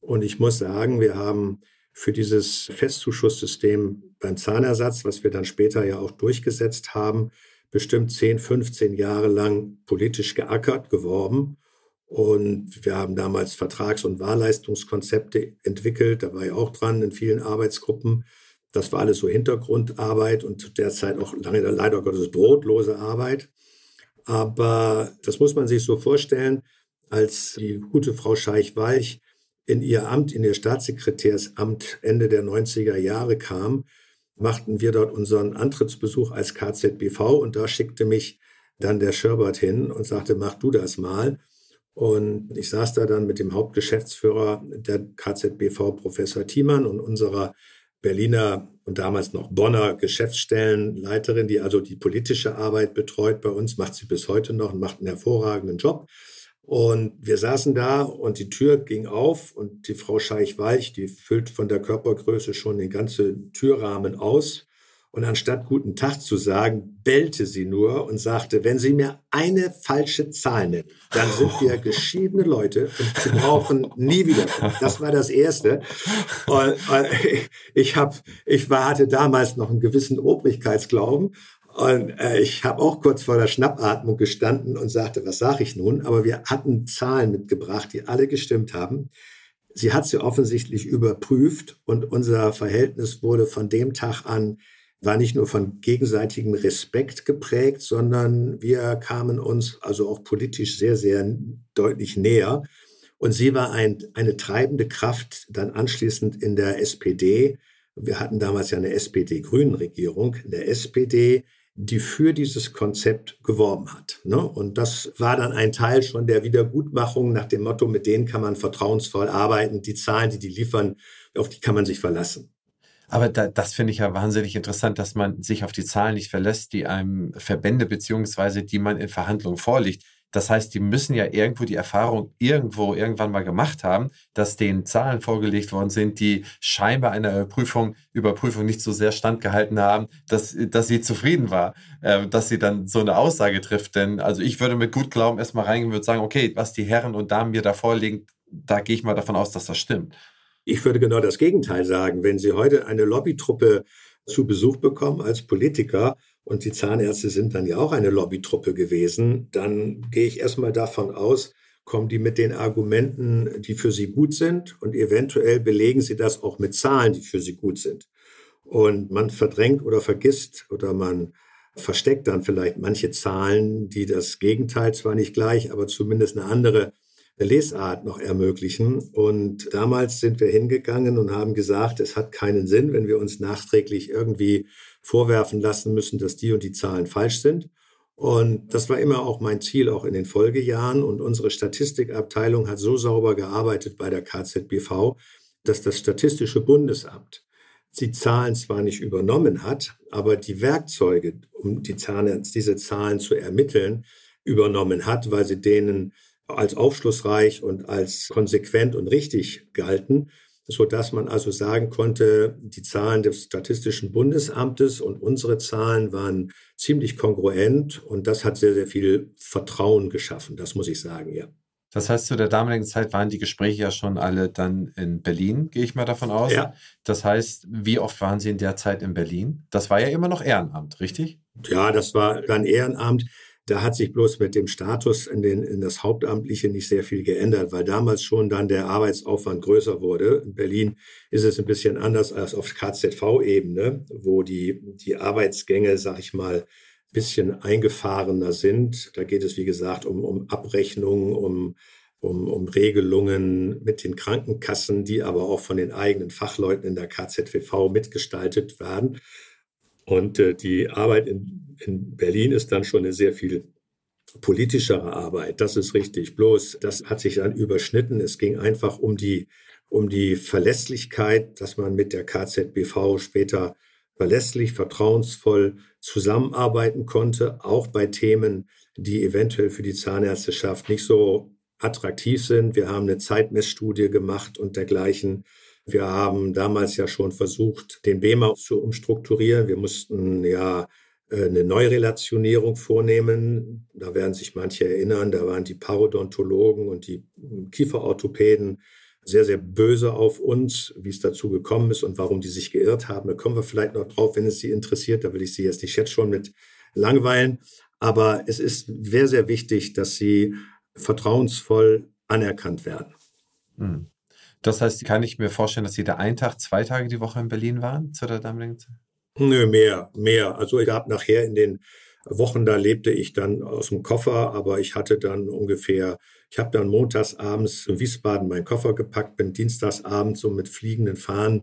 Und ich muss sagen, wir haben für dieses Festzuschusssystem beim Zahnersatz, was wir dann später ja auch durchgesetzt haben, bestimmt 10, 15 Jahre lang politisch geackert, geworben. Und wir haben damals Vertrags- und Wahlleistungskonzepte entwickelt. Da war ich auch dran in vielen Arbeitsgruppen. Das war alles so Hintergrundarbeit und zu der Zeit auch lange, leider Gottes brotlose Arbeit. Aber das muss man sich so vorstellen, als die gute Frau Scheich-Weich in ihr Amt, in ihr Staatssekretärsamt Ende der 90er Jahre kam, machten wir dort unseren Antrittsbesuch als KZBV und da schickte mich dann der Scherbert hin und sagte, mach du das mal. Und ich saß da dann mit dem Hauptgeschäftsführer der KZBV, Professor Thiemann, und unserer Berliner und damals noch Bonner Geschäftsstellenleiterin, die also die politische Arbeit betreut bei uns, macht sie bis heute noch und macht einen hervorragenden Job. Und wir saßen da und die Tür ging auf und die Frau Scheich-Weich, die füllt von der Körpergröße schon den ganzen Türrahmen aus. Und anstatt guten Tag zu sagen, bellte sie nur und sagte, wenn Sie mir eine falsche Zahl nennen, dann sind wir geschiedene Leute und Sie brauchen nie wieder. Das war das Erste. Und ich, hab, ich war, hatte damals noch einen gewissen Obrigkeitsglauben und äh, ich habe auch kurz vor der Schnappatmung gestanden und sagte, was sage ich nun? Aber wir hatten Zahlen mitgebracht, die alle gestimmt haben. Sie hat sie offensichtlich überprüft und unser Verhältnis wurde von dem Tag an, war nicht nur von gegenseitigem Respekt geprägt, sondern wir kamen uns also auch politisch sehr, sehr deutlich näher. Und sie war ein, eine treibende Kraft dann anschließend in der SPD. Wir hatten damals ja eine SPD-Grünen-Regierung. In der SPD die für dieses Konzept geworben hat. Ne? Und das war dann ein Teil schon der Wiedergutmachung nach dem Motto, mit denen kann man vertrauensvoll arbeiten. Die Zahlen, die die liefern, auf die kann man sich verlassen. Aber da, das finde ich ja wahnsinnig interessant, dass man sich auf die Zahlen nicht verlässt, die einem Verbände beziehungsweise die man in Verhandlungen vorliegt. Das heißt, die müssen ja irgendwo die Erfahrung irgendwo irgendwann mal gemacht haben, dass denen Zahlen vorgelegt worden sind, die scheinbar einer Prüfung, Überprüfung nicht so sehr standgehalten haben, dass, dass sie zufrieden war, äh, dass sie dann so eine Aussage trifft. Denn also ich würde mit gut Glauben erstmal reingehen und würde sagen, okay, was die Herren und Damen mir da vorlegen, da gehe ich mal davon aus, dass das stimmt. Ich würde genau das Gegenteil sagen. Wenn Sie heute eine Lobbytruppe zu Besuch bekommen als Politiker und die Zahnärzte sind dann ja auch eine Lobbytruppe gewesen, dann gehe ich erstmal davon aus, kommen die mit den Argumenten, die für sie gut sind und eventuell belegen sie das auch mit Zahlen, die für sie gut sind. Und man verdrängt oder vergisst oder man versteckt dann vielleicht manche Zahlen, die das Gegenteil zwar nicht gleich, aber zumindest eine andere Lesart noch ermöglichen. Und damals sind wir hingegangen und haben gesagt, es hat keinen Sinn, wenn wir uns nachträglich irgendwie vorwerfen lassen müssen, dass die und die Zahlen falsch sind. Und das war immer auch mein Ziel, auch in den Folgejahren. Und unsere Statistikabteilung hat so sauber gearbeitet bei der KZBV, dass das Statistische Bundesamt die Zahlen zwar nicht übernommen hat, aber die Werkzeuge, um die Zahlen, diese Zahlen zu ermitteln, übernommen hat, weil sie denen als aufschlussreich und als konsequent und richtig galten so dass man also sagen konnte, die Zahlen des Statistischen Bundesamtes und unsere Zahlen waren ziemlich kongruent und das hat sehr, sehr viel Vertrauen geschaffen, das muss ich sagen, ja. Das heißt, zu der damaligen Zeit waren die Gespräche ja schon alle dann in Berlin, gehe ich mal davon aus. Ja. Das heißt, wie oft waren Sie in der Zeit in Berlin? Das war ja immer noch Ehrenamt, richtig? Ja, das war dann Ehrenamt. Da hat sich bloß mit dem Status in, den, in das Hauptamtliche nicht sehr viel geändert, weil damals schon dann der Arbeitsaufwand größer wurde. In Berlin ist es ein bisschen anders als auf KZV-Ebene, wo die, die Arbeitsgänge, sag ich mal, ein bisschen eingefahrener sind. Da geht es, wie gesagt, um, um Abrechnungen, um, um, um Regelungen mit den Krankenkassen, die aber auch von den eigenen Fachleuten in der KZVV mitgestaltet werden. Und äh, die Arbeit in, in Berlin ist dann schon eine sehr viel politischere Arbeit. Das ist richtig. Bloß, das hat sich dann überschnitten. Es ging einfach um die, um die Verlässlichkeit, dass man mit der KZBV später verlässlich, vertrauensvoll zusammenarbeiten konnte, auch bei Themen, die eventuell für die Zahnärzteschaft nicht so attraktiv sind. Wir haben eine Zeitmessstudie gemacht und dergleichen. Wir haben damals ja schon versucht, den BEMA zu umstrukturieren. Wir mussten ja äh, eine Neurelationierung vornehmen. Da werden sich manche erinnern, da waren die Parodontologen und die Kieferorthopäden sehr, sehr böse auf uns, wie es dazu gekommen ist und warum die sich geirrt haben. Da kommen wir vielleicht noch drauf, wenn es Sie interessiert. Da will ich Sie jetzt nicht jetzt schon mit langweilen. Aber es ist sehr, sehr wichtig, dass Sie vertrauensvoll anerkannt werden. Hm. Das heißt, kann ich mir vorstellen, dass Sie da einen Tag, zwei Tage die Woche in Berlin waren zu der damaligen Zeit? Nö, mehr, mehr. Also ich gab nachher in den Wochen, da lebte ich dann aus dem Koffer, aber ich hatte dann ungefähr, ich habe dann montagsabends in Wiesbaden meinen Koffer gepackt, bin dienstagsabends so mit fliegenden Fahnen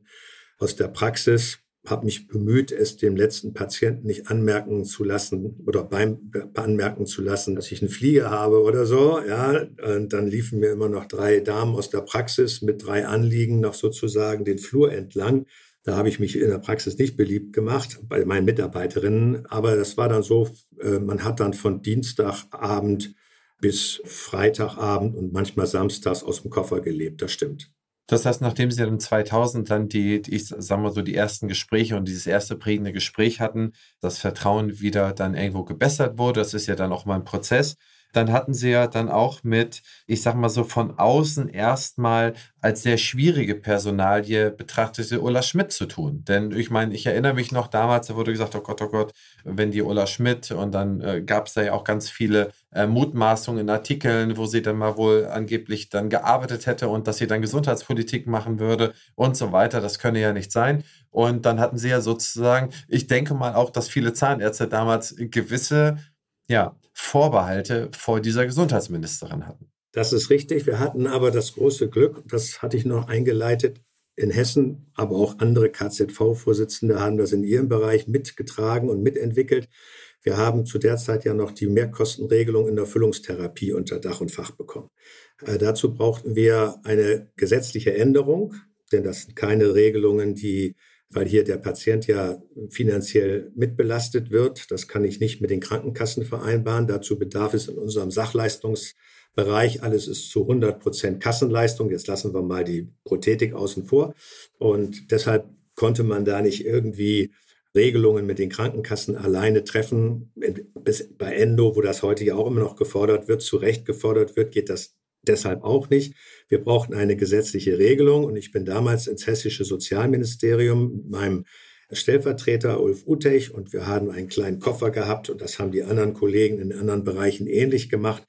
aus der Praxis, habe mich bemüht, es dem letzten Patienten nicht anmerken zu lassen oder beim anmerken zu lassen, dass ich einen Flieger habe oder so. Ja, und dann liefen mir immer noch drei Damen aus der Praxis mit drei Anliegen noch sozusagen den Flur entlang. Da habe ich mich in der Praxis nicht beliebt gemacht bei meinen Mitarbeiterinnen. Aber das war dann so, äh, man hat dann von Dienstagabend bis Freitagabend und manchmal samstags aus dem Koffer gelebt. Das stimmt. Das heißt, nachdem Sie dann 2000 dann die, ich sag mal so, die ersten Gespräche und dieses erste prägende Gespräch hatten, das Vertrauen wieder dann irgendwo gebessert wurde, das ist ja dann auch mal ein Prozess, dann hatten sie ja dann auch mit, ich sag mal so von außen erstmal als sehr schwierige Personalie betrachtete Ulla Schmidt zu tun. Denn ich meine, ich erinnere mich noch damals, da wurde gesagt, oh Gott, oh Gott, wenn die Ulla Schmidt und dann äh, gab es da ja auch ganz viele äh, Mutmaßungen in Artikeln, wo sie dann mal wohl angeblich dann gearbeitet hätte und dass sie dann Gesundheitspolitik machen würde und so weiter. Das könne ja nicht sein. Und dann hatten sie ja sozusagen, ich denke mal auch, dass viele Zahnärzte damals gewisse ja, Vorbehalte vor dieser Gesundheitsministerin hatten. Das ist richtig. Wir hatten aber das große Glück, das hatte ich noch eingeleitet, in Hessen, aber auch andere KZV-Vorsitzende haben das in ihrem Bereich mitgetragen und mitentwickelt. Wir haben zu der Zeit ja noch die Mehrkostenregelung in der Füllungstherapie unter Dach und Fach bekommen. Äh, dazu brauchten wir eine gesetzliche Änderung, denn das sind keine Regelungen, die weil hier der Patient ja finanziell mitbelastet wird. Das kann ich nicht mit den Krankenkassen vereinbaren. Dazu bedarf es in unserem Sachleistungsbereich. Alles ist zu 100 Prozent Kassenleistung. Jetzt lassen wir mal die Prothetik außen vor. Und deshalb konnte man da nicht irgendwie Regelungen mit den Krankenkassen alleine treffen. Bis bei Endo, wo das heute ja auch immer noch gefordert wird, zu Recht gefordert wird, geht das deshalb auch nicht. Wir brauchten eine gesetzliche Regelung und ich bin damals ins hessische Sozialministerium mit meinem Stellvertreter Ulf Utech und wir haben einen kleinen Koffer gehabt und das haben die anderen Kollegen in anderen Bereichen ähnlich gemacht.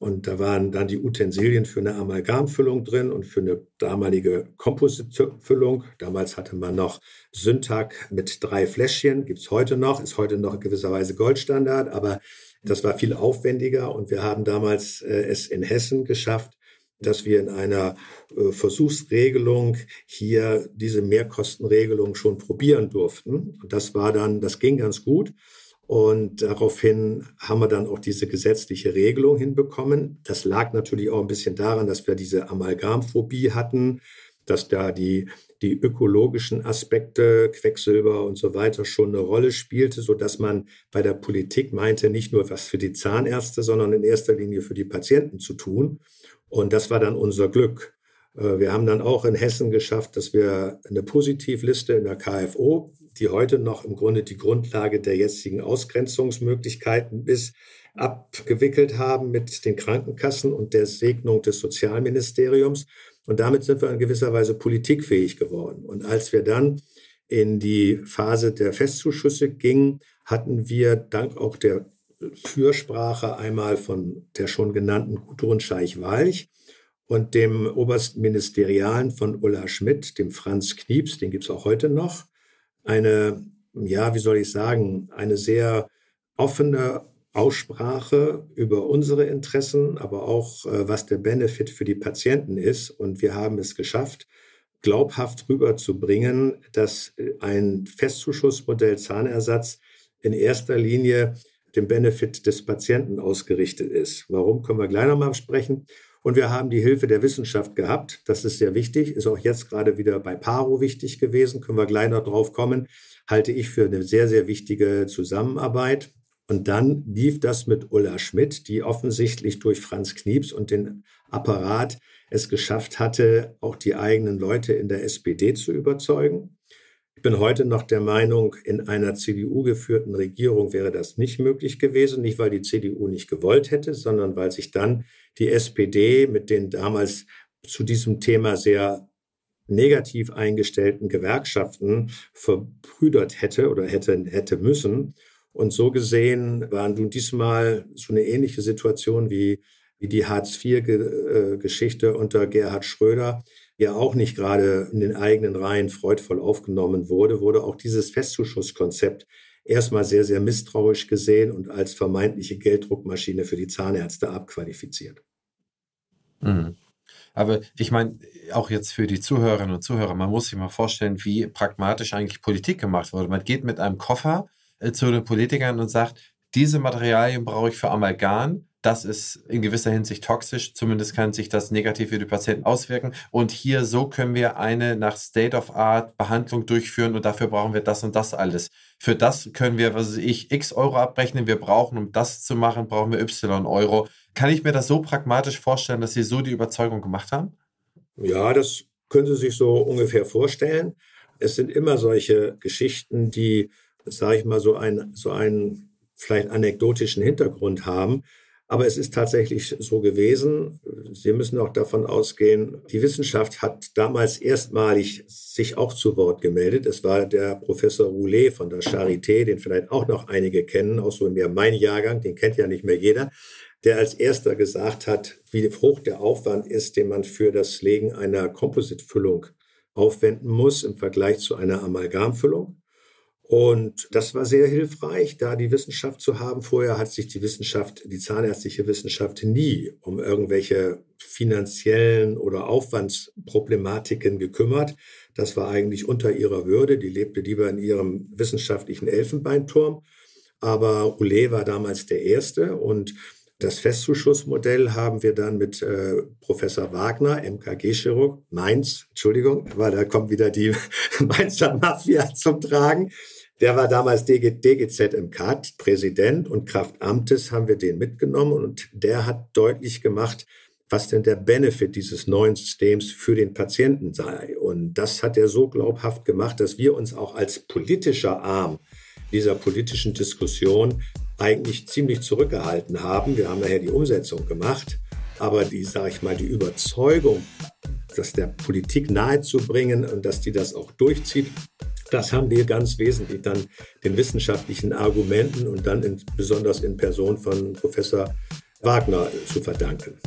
Und da waren dann die Utensilien für eine Amalgamfüllung drin und für eine damalige Kompositfüllung. Damals hatte man noch Syntac mit drei Fläschchen, gibt's heute noch, ist heute noch in gewisser Weise Goldstandard, aber das war viel aufwendiger und wir haben damals äh, es in Hessen geschafft, dass wir in einer äh, Versuchsregelung hier diese Mehrkostenregelung schon probieren durften. Und das war dann, das ging ganz gut. Und daraufhin haben wir dann auch diese gesetzliche Regelung hinbekommen. Das lag natürlich auch ein bisschen daran, dass wir diese Amalgamphobie hatten, dass da die die ökologischen Aspekte, Quecksilber und so weiter schon eine Rolle spielte, so dass man bei der Politik meinte, nicht nur was für die Zahnärzte, sondern in erster Linie für die Patienten zu tun. Und das war dann unser Glück. Äh, wir haben dann auch in Hessen geschafft, dass wir eine Positivliste in der KFO, die heute noch im Grunde die Grundlage der jetzigen Ausgrenzungsmöglichkeiten ist, abgewickelt haben mit den Krankenkassen und der Segnung des Sozialministeriums. Und damit sind wir in gewisser Weise politikfähig geworden. Und als wir dann in die Phase der Festzuschüsse gingen, hatten wir dank auch der Fürsprache einmal von der schon genannten Gudrun Scheich-Walch und dem obersten Ministerialen von Ulla Schmidt, dem Franz Knieps, den gibt es auch heute noch, eine, ja, wie soll ich sagen, eine sehr offene Aussprache über unsere Interessen, aber auch äh, was der Benefit für die Patienten ist. Und wir haben es geschafft, glaubhaft rüberzubringen, dass äh, ein Festzuschussmodell Zahnersatz in erster Linie dem Benefit des Patienten ausgerichtet ist. Warum können wir gleich nochmal sprechen? Und wir haben die Hilfe der Wissenschaft gehabt. Das ist sehr wichtig. Ist auch jetzt gerade wieder bei Paro wichtig gewesen. Können wir gleich noch drauf kommen. Halte ich für eine sehr, sehr wichtige Zusammenarbeit. Und dann lief das mit Ulla Schmidt, die offensichtlich durch Franz Knieps und den Apparat es geschafft hatte, auch die eigenen Leute in der SPD zu überzeugen. Ich bin heute noch der Meinung, in einer CDU geführten Regierung wäre das nicht möglich gewesen, nicht weil die CDU nicht gewollt hätte, sondern weil sich dann die SPD mit den damals zu diesem Thema sehr negativ eingestellten Gewerkschaften verbrüdert hätte oder hätte, hätte müssen. Und so gesehen war nun diesmal so eine ähnliche Situation wie, wie die Hartz-IV-Geschichte unter Gerhard Schröder ja auch nicht gerade in den eigenen Reihen freudvoll aufgenommen wurde, wurde auch dieses Festzuschusskonzept erstmal sehr, sehr misstrauisch gesehen und als vermeintliche Gelddruckmaschine für die Zahnärzte abqualifiziert. Mhm. Aber ich meine, auch jetzt für die Zuhörerinnen und Zuhörer, man muss sich mal vorstellen, wie pragmatisch eigentlich Politik gemacht wurde. Man geht mit einem Koffer zu den Politikern und sagt, diese Materialien brauche ich für Amalgam das ist in gewisser Hinsicht toxisch. Zumindest kann sich das negativ für die Patienten auswirken. Und hier so können wir eine nach State of Art Behandlung durchführen und dafür brauchen wir das und das alles. Für das können wir, was weiß ich, x Euro abrechnen. Wir brauchen, um das zu machen, brauchen wir y Euro. Kann ich mir das so pragmatisch vorstellen, dass Sie so die Überzeugung gemacht haben? Ja, das können Sie sich so ungefähr vorstellen. Es sind immer solche Geschichten, die, sage ich mal, so, ein, so einen vielleicht anekdotischen Hintergrund haben. Aber es ist tatsächlich so gewesen. Sie müssen auch davon ausgehen, die Wissenschaft hat damals erstmalig sich auch zu Wort gemeldet. Es war der Professor Roulet von der Charité, den vielleicht auch noch einige kennen, auch so mehr mein Jahrgang, den kennt ja nicht mehr jeder, der als erster gesagt hat, wie hoch der Aufwand ist, den man für das Legen einer Kompositfüllung aufwenden muss im Vergleich zu einer Amalgamfüllung. Und das war sehr hilfreich, da die Wissenschaft zu haben. Vorher hat sich die Wissenschaft, die zahnärztliche Wissenschaft nie um irgendwelche finanziellen oder Aufwandsproblematiken gekümmert. Das war eigentlich unter ihrer Würde. Die lebte lieber in ihrem wissenschaftlichen Elfenbeinturm. Aber Roulet war damals der Erste und das Festzuschussmodell haben wir dann mit äh, Professor Wagner, MKG-Chirurg, Mainz, Entschuldigung, weil da kommt wieder die Mainzer Mafia zum Tragen. Der war damals DG, DGZ im CAD, Präsident und Kraft Amtes haben wir den mitgenommen und der hat deutlich gemacht, was denn der Benefit dieses neuen Systems für den Patienten sei. Und das hat er so glaubhaft gemacht, dass wir uns auch als politischer Arm dieser politischen Diskussion eigentlich ziemlich zurückgehalten haben. Wir haben nachher die Umsetzung gemacht, aber die, sage ich mal, die Überzeugung, das der Politik nahezubringen und dass die das auch durchzieht, das haben wir ganz wesentlich dann den wissenschaftlichen Argumenten und dann in, besonders in Person von Professor Wagner zu verdanken.